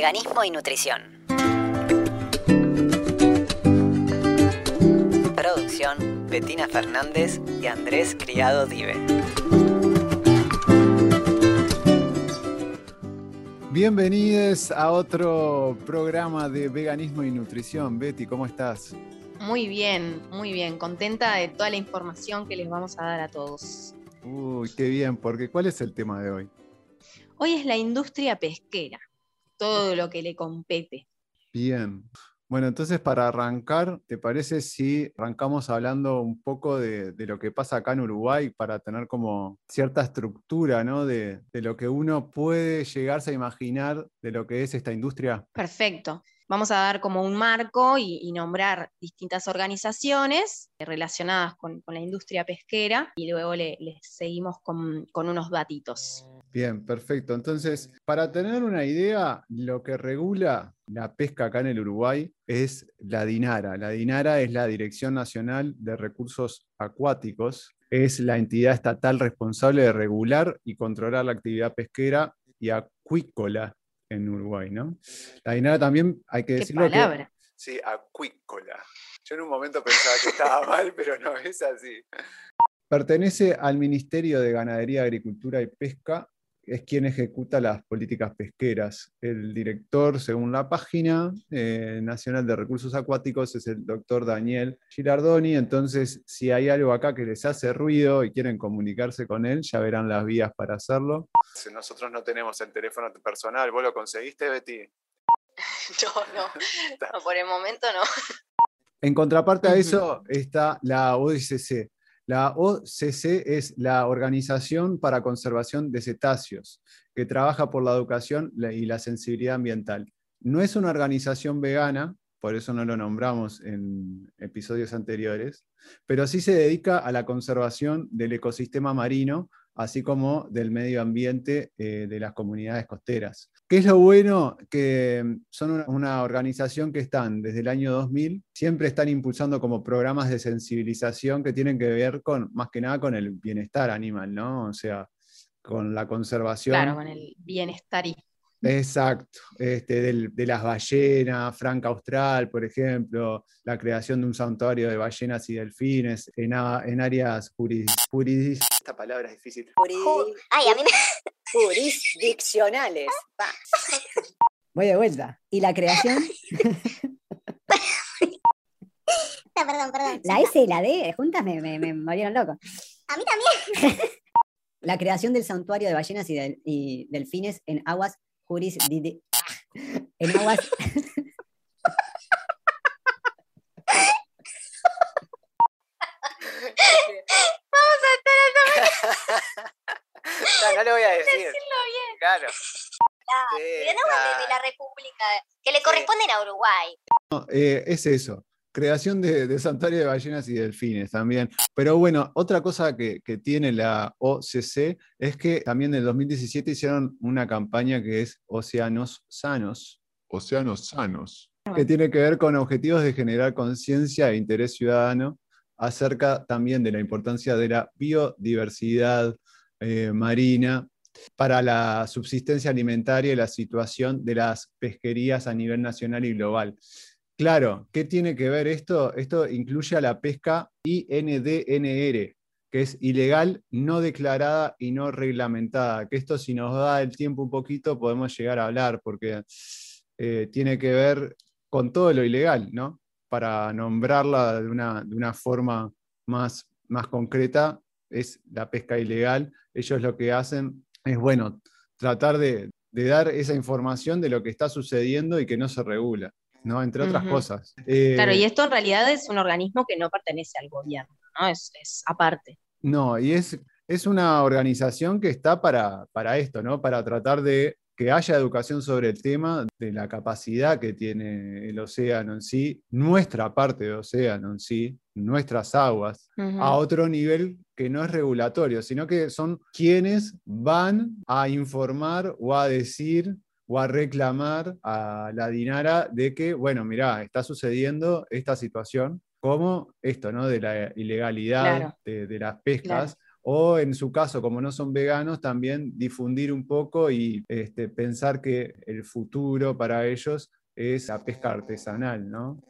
veganismo y nutrición. Producción, Betina Fernández y Andrés Criado Dive. Bienvenidos a otro programa de veganismo y nutrición. Betty, ¿cómo estás? Muy bien, muy bien. Contenta de toda la información que les vamos a dar a todos. Uy, qué bien, porque ¿cuál es el tema de hoy? Hoy es la industria pesquera, todo lo que le compete. Bien. Bueno, entonces para arrancar, ¿te parece si arrancamos hablando un poco de, lo que pasa acá en Uruguay para tener como cierta estructura, ¿no? De, de lo que uno puede llegarse a imaginar de lo que es esta industria. Perfecto vamos a dar como un marco y, nombrar distintas organizaciones relacionadas con, la industria pesquera y luego le, seguimos con, unos datitos. Bien, perfecto. Entonces, para tener una idea, lo que regula la pesca acá en el Uruguay es la DINARA. La DINARA es la Dirección Nacional de Recursos Acuáticos. Es la entidad estatal responsable de regular y controlar la actividad pesquera y acuícola en Uruguay, ¿no? La dinara también hay que decirlo. ¿Qué palabra? sí, acuícola. Yo en un momento pensaba que estaba mal, pero no, es así. Pertenece al Ministerio de Ganadería, Agricultura y Pesca es quien ejecuta las políticas pesqueras. El director, según la página eh, nacional de recursos acuáticos, es el doctor Daniel Girardoni. Entonces, si hay algo acá que les hace ruido y quieren comunicarse con él, ya verán las vías para hacerlo. Nosotros no tenemos el teléfono personal. ¿Vos lo conseguiste, Betty? No, no, por el momento no. En contraparte a eso está la OSCC, la OCC es la Organización para Conservación de Cetáceos, que trabaja por la educación y la sensibilidad ambiental. No es una organización vegana, por eso no lo nombramos en episodios anteriores, pero sí se dedica a la conservación del ecosistema marino así como del medio ambiente eh, de las comunidades costeras. ¿Qué es lo bueno? Que son una, organización que están desde el año 2000, siempre están impulsando como programas de sensibilización que tienen que ver con, más que nada, con el bienestar animal, ¿no? O sea, con la conservación. Claro, con el bienestar y Exacto, este, de las ballenas, Franca Austral, por ejemplo, la creación de un santuario de ballenas y delfines en, en áreas juris, Esta palabra es difícil. Ay, a mí Jurisdiccionales. Voy de vuelta. ¿Y la creación? perdón, perdón. La S y la D juntas me, me, me volvieron loco. A mí también. la creación del santuario de ballenas y delfines en aguas juris en aguas. Vamos a estar el no, le voy a decir. Decirlo bien. Claro. en aguas de la República, que le corresponden a Uruguay. No, eh, es eso creación de, santuario de ballenas y delfines también. Pero bueno, otra cosa que, tiene la OCC es que también en el 2017 hicieron una campaña que es Océanos Sanos. Océanos Sanos. Que tiene que ver con objetivos de generar conciencia e interés ciudadano acerca también de la importancia de la biodiversidad eh, marina para la subsistencia alimentaria y la situación de las pesquerías a nivel nacional y global. Claro, ¿qué tiene que ver esto? Esto incluye a la pesca INDNR, que es ilegal, no declarada y no reglamentada. Que esto si nos da el tiempo un poquito podemos llegar a hablar, porque eh, tiene que ver con todo lo ilegal, ¿no? Para nombrarla de una, forma más, más concreta, es la pesca ilegal. Ellos lo que hacen es, bueno, tratar de dar esa información de lo que está sucediendo y que no se regula. ¿no? Entre otras cosas. claro, y eh, esto en realidad es un organismo que no pertenece al gobierno, ¿no? Es, aparte. No, y es, es una organización que está para, para esto, ¿no? Para tratar de que haya educación sobre el tema de la capacidad que tiene el océano en sí, nuestra parte del océano en sí, nuestras aguas, a otro nivel que no es regulatorio, sino que son quienes van a informar o a decir o a reclamar a la Dinara de que, bueno, mirá, está sucediendo esta situación, como esto, ¿no? De la ilegalidad de, las pescas, o en su caso, como no son veganos, también difundir un poco y este, pensar que el futuro para ellos es la pesca artesanal, ¿no?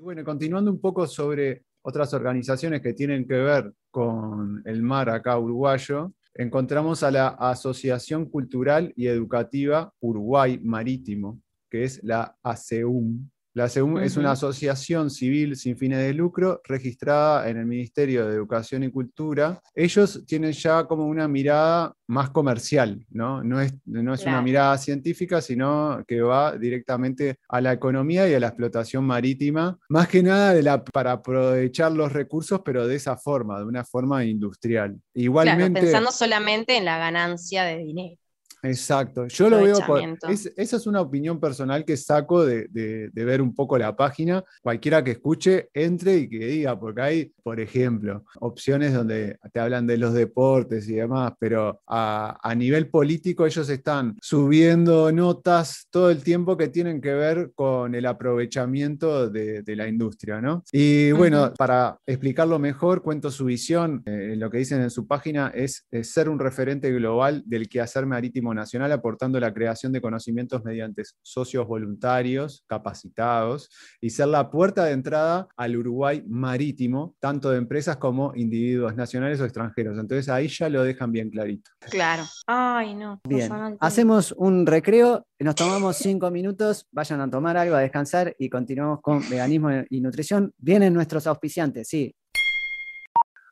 Bueno, continuando un poco sobre otras organizaciones que tienen que ver con el mar acá uruguayo, encontramos a la Asociación Cultural y Educativa Uruguay Marítimo, que es la ASEUM, la es una asociación civil sin fines de lucro registrada en el Ministerio de Educación y Cultura. Ellos tienen ya como una mirada más comercial, ¿no? No es, no es una mirada científica, sino que va directamente a la economía y a la explotación marítima, más que nada de la, para aprovechar los recursos, pero de esa forma, de una forma industrial. Igualmente, pensando solamente en la ganancia de dinero. Exacto, yo lo veo por... esa es una opinión personal que saco de, ver un poco la página. Cualquiera que escuche, entre y que diga, porque hay, por ejemplo, opciones donde te hablan de los deportes y demás, pero a, nivel político ellos están subiendo notas todo el tiempo que tienen que ver con el aprovechamiento de, la industria, ¿no? Y bueno, para explicarlo mejor, cuento su visión. Eh, lo que dicen en su página es, es ser un referente global del quehacer marítimo nacional aportando la creación de conocimientos mediante socios voluntarios capacitados y ser la puerta de entrada al Uruguay marítimo, tanto de empresas como individuos nacionales o extranjeros. Entonces ahí ya lo dejan bien clarito. Claro. Ay, no. Bien. Hacemos un recreo, nos tomamos cinco minutos, vayan a tomar algo, a descansar y continuamos con veganismo y nutrición. Vienen nuestros auspiciantes, sí.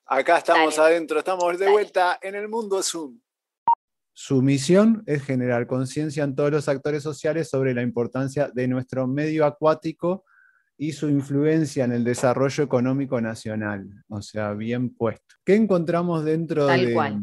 Acá estamos adentro, estamos de vuelta en el mundo Zoom. Su misión es generar conciencia en todos los actores sociales sobre la importancia de nuestro medio acuático y su influencia en el desarrollo económico nacional. O sea, bien puesto. ¿Qué encontramos dentro Tal de... Cual.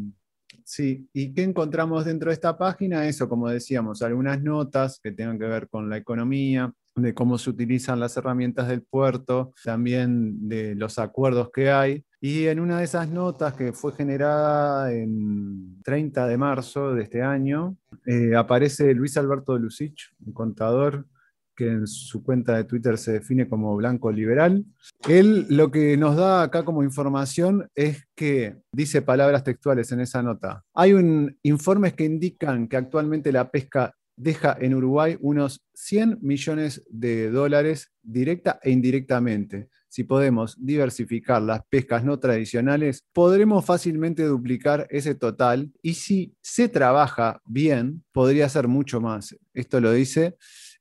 Sí, ¿y qué encontramos dentro de esta página? Eso, como decíamos, algunas notas que tengan que ver con la economía, de cómo se utilizan las herramientas del puerto, también de los acuerdos que hay. Y en una de esas notas que fue generada en 30 de marzo de este año, eh, aparece Luis Alberto Lucich, un contador que en su cuenta de Twitter se define como blanco liberal. Él lo que nos da acá como información es que dice palabras textuales en esa nota. Hay informes que indican que actualmente la pesca deja en Uruguay unos 100 millones de dólares directa e indirectamente. Si podemos diversificar las pescas no tradicionales, podremos fácilmente duplicar ese total y si se trabaja bien, podría ser mucho más. Esto lo dice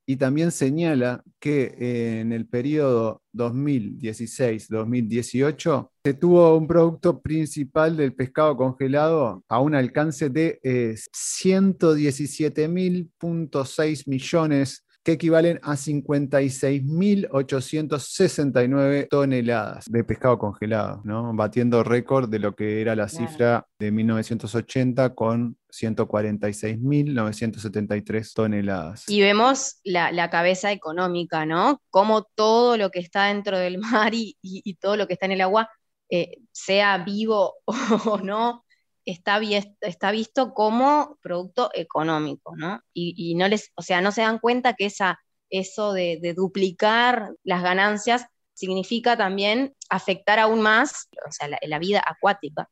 y también señala que en el periodo 2016-2018 se tuvo un producto principal del pescado congelado a un alcance de 117.6 eh, millones que equivalen a 56.869 toneladas de pescado congelado, ¿no? batiendo récord de lo que era la cifra de 1980 con 146.973 toneladas. Y vemos la, cabeza económica, ¿no? Cómo todo lo que está dentro del mar y, todo lo que está en el agua, eh, sea vivo o no, está, está visto como producto económico, ¿no? Y, no les, o sea, no se dan cuenta que esa, eso de, duplicar las ganancias significa también afectar aún más o sea, la vida acuática.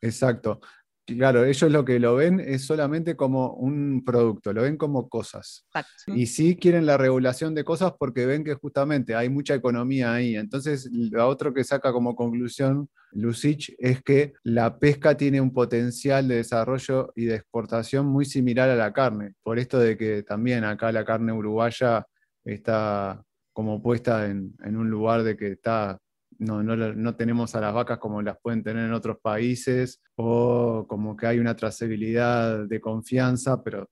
Exacto. Claro, ellos lo que lo ven es solamente como un producto, lo ven como cosas. Y sí quieren la regulación de cosas porque ven que justamente hay mucha economía ahí. Entonces, lo otro que saca como conclusión Lucich es que la pesca tiene un potencial de desarrollo y de exportación muy similar a la carne. Por esto de que también acá la carne uruguaya está como puesta en, en un lugar de que está no, no, tenemos a las vacas como las pueden tener en otros países, o como que hay una trazabilidad de confianza, pero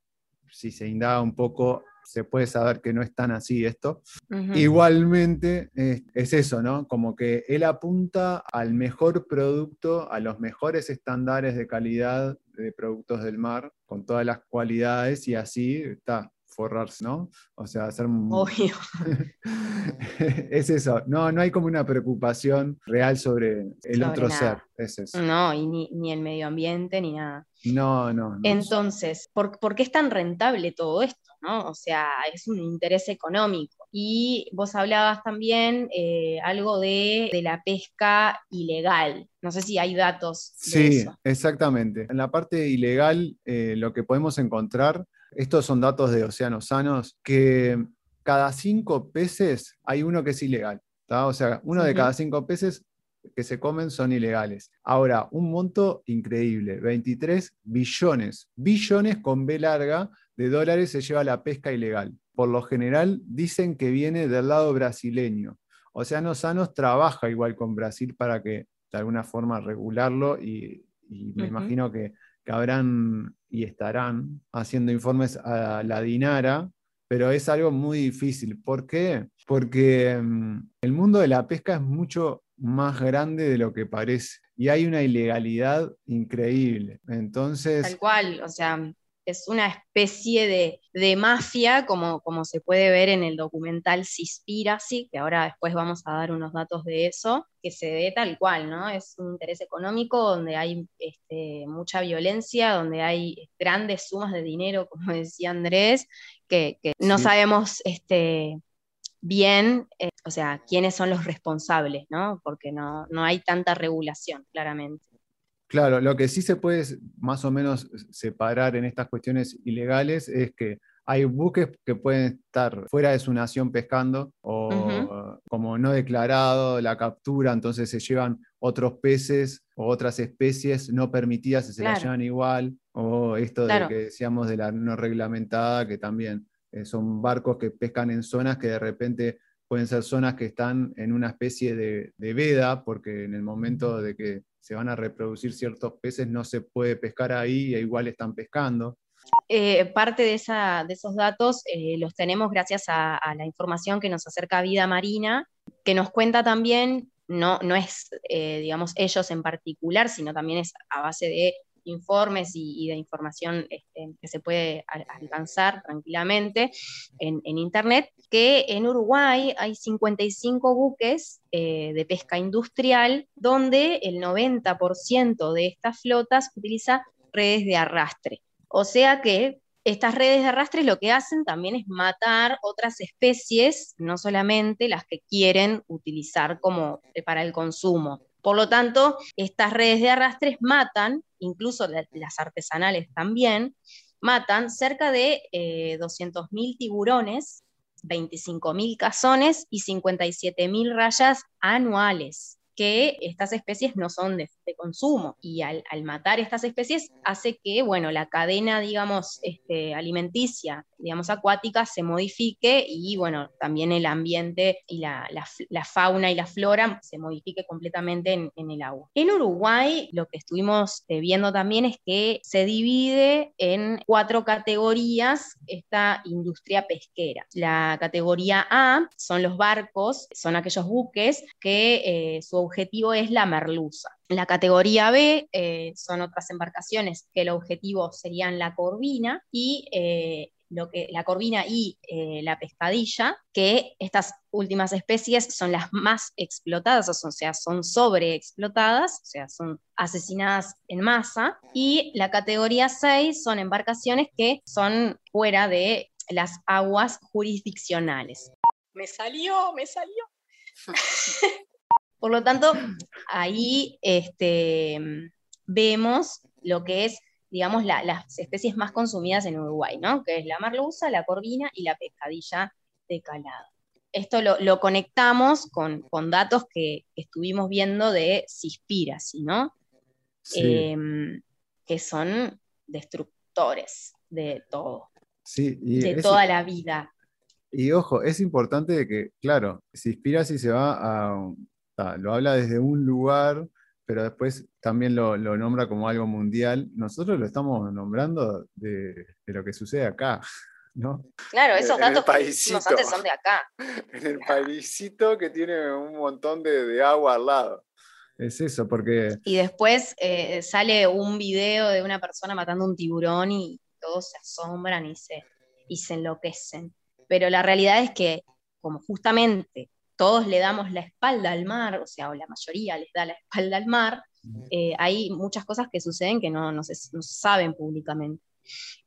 si se indaga un poco, se puede saber que no es tan así esto. Igualmente es, eso, ¿no? Como que él apunta al mejor producto, a los mejores estándares de calidad de productos del mar, con todas las cualidades, y así está forrarse, ¿no? O sea, hacer... Obvio. es eso, no, no hay como una preocupación real sobre el Sobre otro nada. ser, es eso. No, y ni, ni el medio ambiente ni nada. No, no, no. Entonces, ¿por, por qué es tan rentable todo esto? ¿no? O sea, es un interés económico. Y vos hablabas también eh, algo de, de la pesca ilegal. No sé si hay datos de Sí, eso. exactamente. En la parte ilegal, eh, lo que podemos encontrar, estos son datos de Océanos Sanos, que cada cinco peces hay uno que es ilegal. ¿tá? O sea, uno de cada cinco peces que se comen son ilegales. Ahora, un monto increíble, 23 billones, billones con B larga de dólares se lleva la pesca ilegal. Por lo general dicen que viene del lado brasileño. Océanos Sanos trabaja igual con Brasil para que de alguna forma regularlo y, y me imagino que, que habrán y estarán haciendo informes a la DINARA, pero es algo muy difícil. ¿Por qué? Porque mm, el mundo de la pesca es mucho más grande de lo que parece y hay una ilegalidad increíble. Entonces, Tal cual, o sea, es una especie de, de mafia, como, como se puede ver en el documental Seaspiracy, que ahora después vamos a dar unos datos de eso, que se ve tal cual, ¿no? Es un interés económico donde hay este, mucha violencia, donde hay grandes sumas de dinero, como decía Andrés, que, que no Sí. sabemos este, bien, eh, o sea, quiénes son los responsables, ¿no? Porque no, no hay tanta regulación, claramente. Claro, lo que sí se puede más o menos separar en estas cuestiones ilegales es que hay buques que pueden estar fuera de su nación pescando o como no declarado la captura, entonces se llevan otros peces o otras especies no permitidas y se las llevan igual, o esto Claro. de que decíamos de la no reglamentada, que también eh, son barcos que pescan en zonas que de repente pueden ser zonas que están en una especie de, de veda, porque en el momento de que se van a reproducir ciertos peces no se puede pescar ahí e igual están pescando. Eh, parte de, esa- de esos datos eh, los tenemos gracias a, la información que nos acerca Vida Marina, que nos cuenta también, no, no es, eh, digamos, ellos en particular, sino también es a base de informes y, de información este, que se puede al- alcanzar tranquilamente en, Internet, que en Uruguay hay 55 buques eh, de pesca industrial, donde el 90% de estas flotas utiliza redes de arrastre. O sea que estas redes de arrastre lo que hacen también es matar otras especies, no solamente las que quieren utilizar como para el consumo. Por lo tanto, estas redes de arrastres matan, incluso la- las artesanales también, matan cerca de eh, 200.000 tiburones, 25.000 cazones y 57.000 rayas anuales que estas especies no son de, consumo. Y al, matar estas especies hace que, bueno, la cadena, digamos, este, alimenticia, digamos, acuática se modifique y, bueno, también el ambiente y la, la fauna y la flora se modifique completamente en, en el agua. En Uruguay, lo que estuvimos eh, viendo también es que se divide en cuatro categorías esta industria pesquera. La categoría A son los barcos, son aquellos buques que eh, su objetivo es la merluza. La categoría B eh, son otras embarcaciones que el objetivo serían la corvina y eh, lo que, la corvina y eh, la pescadilla, que estas últimas especies son las más explotadas, o sea, son sobreexplotadas, o sea, son asesinadas en masa. Y la categoría 6 son embarcaciones que son fuera de las aguas jurisdiccionales. Me salió, me salió. Por lo tanto, ahí este, vemos lo que es, digamos, la- las especies más consumidas en Uruguay, ¿no? Que es la merluza, la corvina y la pescadilla de calado. Esto lo, lo conectamos con, con datos que, estuvimos viendo de Cispiracy, ¿no? Sí, Em, que son destructores de todo, sí, y de es- toda la vida. Y ojo, es importante que, claro, si Spiracy se va a, lo habla desde un lugar, pero después también lo, lo nombra como algo mundial. Nosotros lo estamos nombrando de, de lo que sucede acá, ¿no? Claro, esos en datos que antes son de acá. En el paisito que tiene un montón de, de agua al lado. Es eso, porque Y después eh, sale un video de una persona matando un tiburón y todos se asombran y se, y se enloquecen. Pero la realidad es que como justamente todos le damos la espalda al mar, o sea, o la mayoría les da la espalda al mar, eh, hay muchas cosas que suceden que no, se, saben públicamente.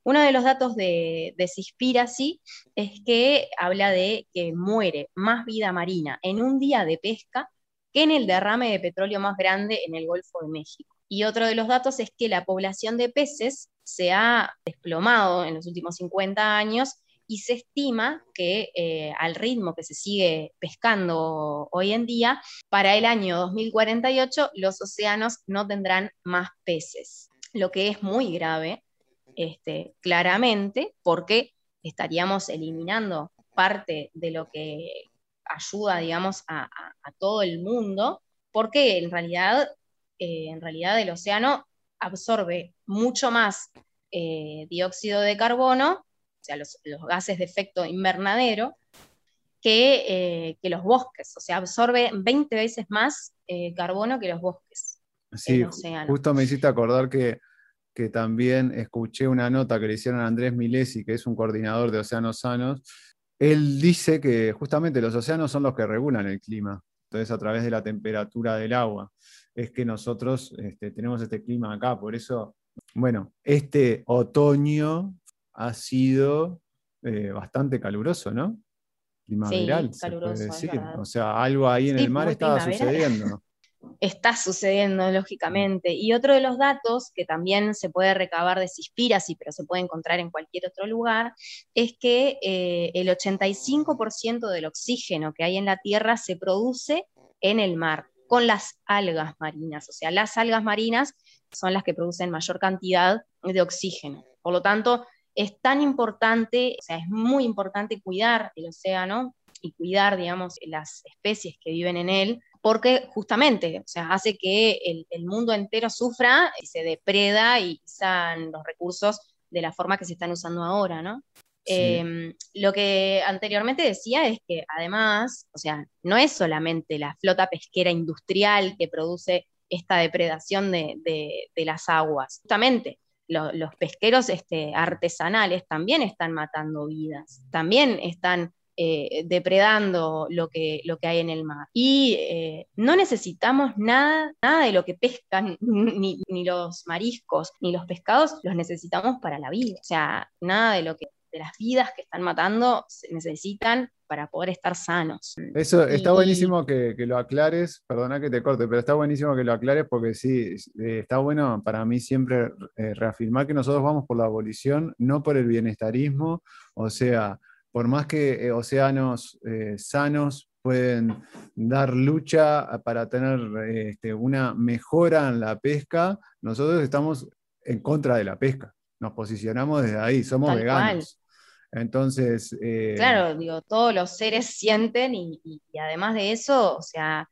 Uno de los datos de, de Cispiracy es que habla de que muere más vida marina en un día de pesca que en el derrame de petróleo más grande en el Golfo de México. Y otro de los datos es que la población de peces se ha desplomado en los últimos 50 años y se estima que eh, al ritmo que se sigue pescando hoy en día, para el año 2048 los océanos no tendrán más peces, lo que es muy grave, este, claramente, porque estaríamos eliminando parte de lo que ayuda, digamos, a, todo el mundo, porque en realidad, eh, en realidad el océano absorbe mucho más eh, dióxido de carbono, o sea, los, gases de efecto invernadero, que, eh, que, los bosques, o sea, absorbe 20 veces más carbono que los bosques. Sí, justo me hiciste acordar que, que también escuché una nota que le hicieron a Andrés Milesi, que es un coordinador de Océanos Sanos, él dice que justamente los océanos son los que regulan el clima, entonces a través de la temperatura del agua es que nosotros este, tenemos este clima acá, por eso, bueno, este otoño ha sido eh, bastante caluroso, ¿no? Primaveral, sí, caluroso, O sea, algo ahí en el mar estaba sucediendo está sucediendo, lógicamente. Y otro de los datos que también se puede recabar de Cispiracy, pero se puede encontrar en cualquier otro lugar, es que eh, el 85% del oxígeno que hay en la Tierra se produce en el mar, con las algas marinas. O sea, las algas marinas son las que producen mayor cantidad de oxígeno. Por lo tanto, es tan importante, o sea, es muy importante cuidar el océano y cuidar, digamos, las especies que viven en él, porque justamente, o sea, hace que el, mundo entero sufra y se depreda y usan los recursos de la forma que se están usando ahora, ¿no? Em, lo que anteriormente decía es que además, o sea, no es solamente la flota pesquera industrial que produce esta depredación de, las aguas, justamente los pesqueros este, artesanales también están matando vidas, también están eh, depredando lo que, lo que hay en el mar. Y eh, no necesitamos nada, nada de lo que pescan, ni, los mariscos, ni los pescados, los necesitamos para la vida. O sea, nada de lo que de las vidas que están matando se necesitan para poder estar sanos. Eso está buenísimo que, lo aclares, perdona que te corte, pero está buenísimo que lo aclares porque sí, eh, está bueno para mí siempre reafirmar que nosotros vamos por la abolición, no por el bienestarismo, o sea, por más que eh, océanos eh, sanos pueden dar lucha para tener este, una mejora en la pesca, nosotros estamos en contra de la pesca. Nos posicionamos desde ahí, somos veganos. Entonces. Eh, claro, digo, todos los seres sienten y, además de eso, o sea,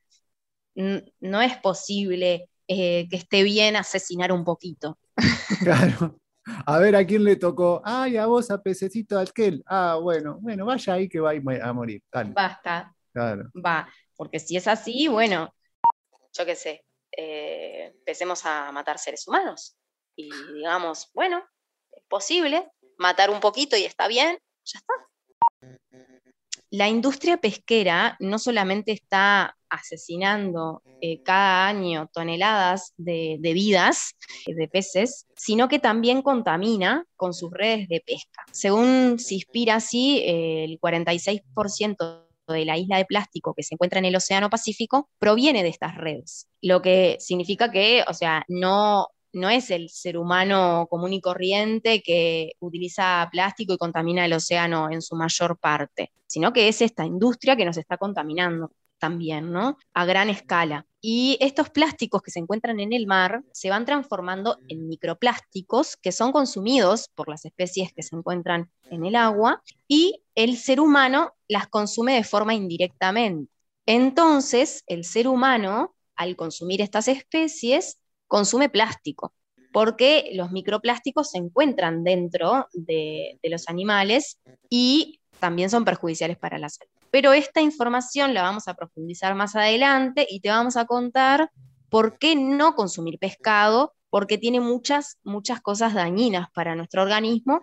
no es posible que esté bien asesinar un poquito. Claro. A ver a quién le tocó. Ay, a vos, a Pececito Alquel. Ah, bueno, bueno, vaya ahí que va a morir. Basta. Claro. Va, porque si es así, bueno, yo qué sé, eh, empecemos a matar seres humanos. Y digamos, bueno, es posible, matar un poquito y está bien, ya está. La industria pesquera no solamente está asesinando eh, cada año toneladas de, vidas eh, de peces, sino que también contamina con sus redes de pesca. Según Cispiracy, el 46% de la isla de plástico que se encuentra en el Océano Pacífico proviene de estas redes, lo que significa que, o sea, no, no es el ser humano común y corriente que utiliza plástico y contamina el océano en su mayor parte, sino que es esta industria que nos está contaminando también, ¿no? A gran escala. Y estos plásticos que se encuentran en el mar se van transformando en microplásticos que son consumidos por las especies que se encuentran en el agua y el ser humano las consume de forma indirectamente. Entonces, el ser humano, al consumir estas especies, consume plástico, porque los microplásticos se encuentran dentro de, de los animales y también son perjudiciales para la salud. Pero esta información la vamos a profundizar más adelante y te vamos a contar por qué no consumir pescado, porque tiene muchas, muchas cosas dañinas para nuestro organismo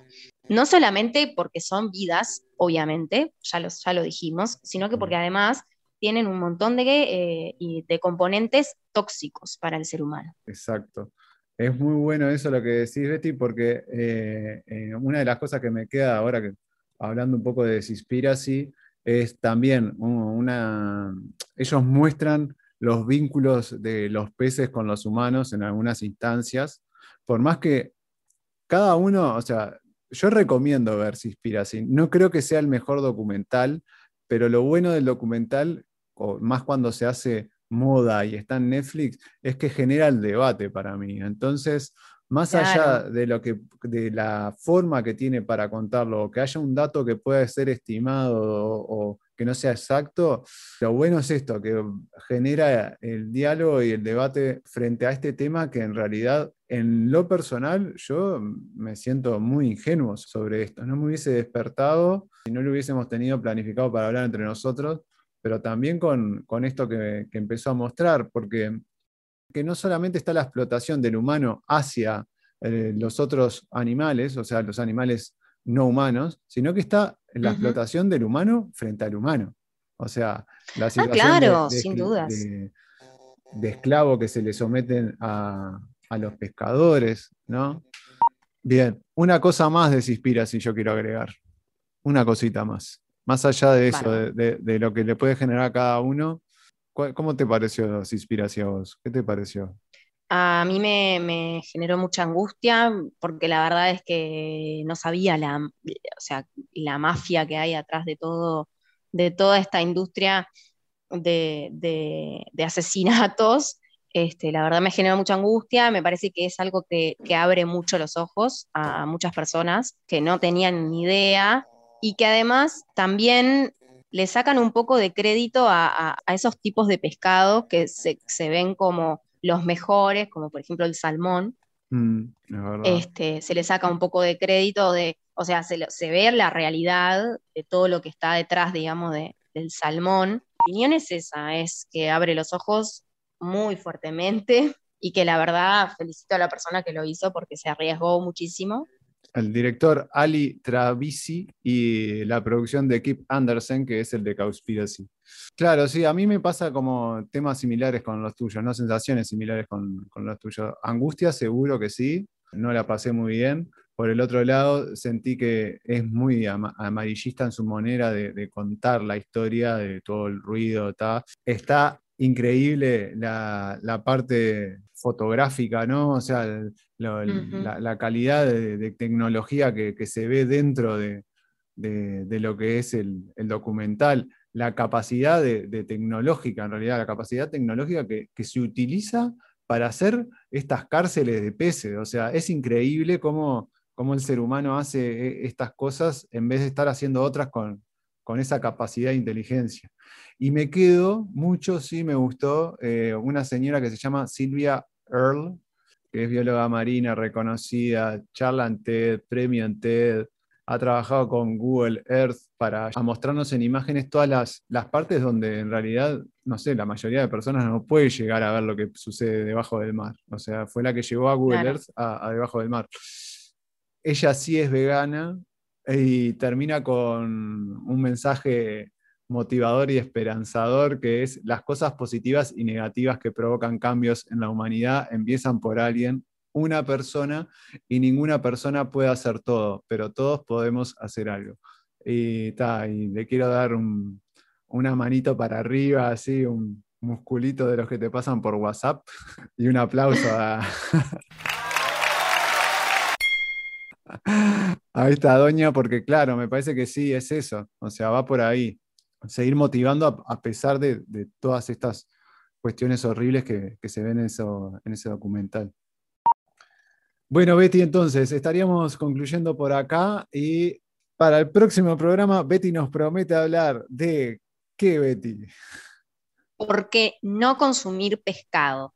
no solamente porque son vidas, obviamente, ya, ya lo dijimos, sino que porque además tienen un montón de, eh, de componentes tóxicos para el ser humano. Exacto. Es muy bueno eso lo que decís, Betty, porque eh, eh, una de las cosas que me queda ahora, hablando un poco de Seaspiracy, es también una... Ellos muestran los vínculos de los peces con los humanos en algunas instancias, por más que cada uno, o sea, yo recomiendo ver Seaspiracy. No creo que sea el mejor documental, pero lo bueno del documental, o más cuando se hace moda y está en Netflix, es que genera el debate para mí. Entonces, más allá de, lo que, de la forma que tiene para contarlo, o que haya un dato que pueda ser estimado o, que no sea exacto, lo bueno es esto, que genera el diálogo y el debate frente a este tema que en realidad en lo personal yo me siento muy ingenuo sobre esto. No me hubiese despertado si no lo hubiésemos tenido planificado para hablar entre nosotros pero también con, esto que, empezó a mostrar, porque que no solamente está la explotación del humano hacia eh, los otros animales, o sea, los animales no humanos, sino que está la explotación del humano frente al humano. O sea, la ah, situación de, sin dudas. De, esclavo que se le someten a, los pescadores, ¿no? Bien, una cosa más de Cispira, si yo quiero agregar. Una cosita más. Más allá de eso, de, lo que le puede generar a cada uno, ¿cómo te pareció inspiración vos? ¿Qué te pareció? A mí me, generó mucha angustia porque la verdad es que no sabía la, o sea, la mafia que hay atrás de todo, de toda esta industria de, asesinatos. Este, la verdad me generó mucha angustia, me parece que es algo que, abre mucho los ojos a, muchas personas que no tenían ni idea y que además también le sacan un poco de crédito a, esos tipos de pescado que se, ven como los mejores, como por ejemplo el salmón. Mm, este, se le saca un poco de crédito de, o sea, se, se ve la realidad de todo lo que está detrás, digamos, del salmón. Mi opinión es esa, es que abre los ojos muy fuertemente y que la verdad felicito a la persona que lo hizo porque se arriesgó muchísimo el director Ali Travisi y la producción de Kip Anderson, que es el de Cowspiracy. Claro, sí, a mí me pasa como temas similares con los tuyos, ¿no? Sensaciones similares con, los tuyos. Angustia, seguro que sí, no la pasé muy bien. Por el otro lado, sentí que es muy amarillista en su manera de, contar la historia de todo el ruido. Está increíble la, parte fotográfica, ¿no? O sea, la, calidad de, tecnología que, se ve dentro de, lo que es el, documental, la capacidad de, tecnológica, en realidad, la capacidad tecnológica que, se utiliza para hacer estas cárceles de peces. O sea, es increíble cómo, cómo el ser humano hace eh, estas cosas en vez de estar haciendo otras con, con esa capacidad de inteligencia. Y me quedo mucho, sí me gustó, eh, una señora que se llama Silvia Earle, que es bióloga marina reconocida, charla en TED, premio en TED, ha trabajado con Google Earth para mostrarnos en imágenes todas las, las, partes donde en realidad, no sé, la mayoría de personas no puede llegar a ver lo que sucede debajo del mar. O sea, fue la que llevó a Google Earth a, debajo del mar. Ella sí es vegana, y termina con un mensaje motivador y esperanzador que es las cosas positivas y negativas que provocan cambios en la humanidad empiezan por alguien, una persona, y ninguna persona puede hacer todo, pero todos podemos hacer algo. Y, y le quiero dar una manito para arriba, así, un musculito de los que te pasan por WhatsApp y un aplauso a... Está, doña, porque claro, me parece que sí, es eso. O sea, va por ahí. Seguir motivando a, pesar de, todas estas cuestiones horribles que, se ven en, eso, en ese documental. Bueno, Betty, entonces estaríamos concluyendo por acá y para el próximo programa, Betty nos promete hablar de qué, Betty. Porque no consumir pescado.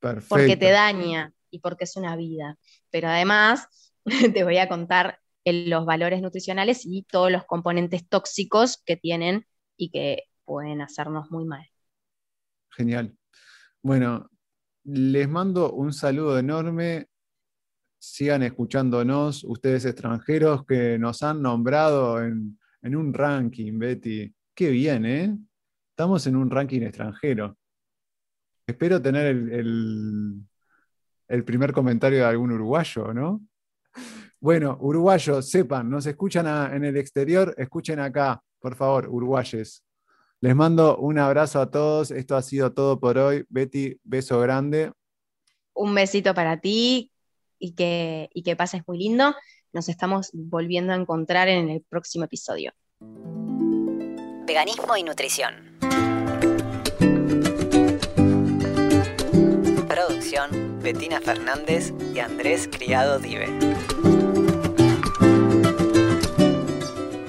Perfecto. Porque te daña y porque es una vida. Pero además te voy a contar los valores nutricionales y todos los componentes tóxicos que tienen y que pueden hacernos muy mal. Genial. Bueno, les mando un saludo enorme. sigan escuchándonos, ustedes extranjeros que nos han nombrado en, un ranking, Betty. Qué bien, ¿eh? Estamos en un ranking extranjero. Espero tener el, el primer comentario de algún uruguayo, ¿no? Bueno, uruguayos, sepan, nos escuchan en el exterior, escuchen acá, por favor, uruguayes. Les mando un abrazo a todos. Esto ha sido todo por hoy. Betty, beso grande. Un besito para ti y que, y que pases muy lindo. Nos estamos volviendo a encontrar en el próximo episodio. Veganismo y nutrición. Producción, Bettina Fernández y Andrés Criado Dive.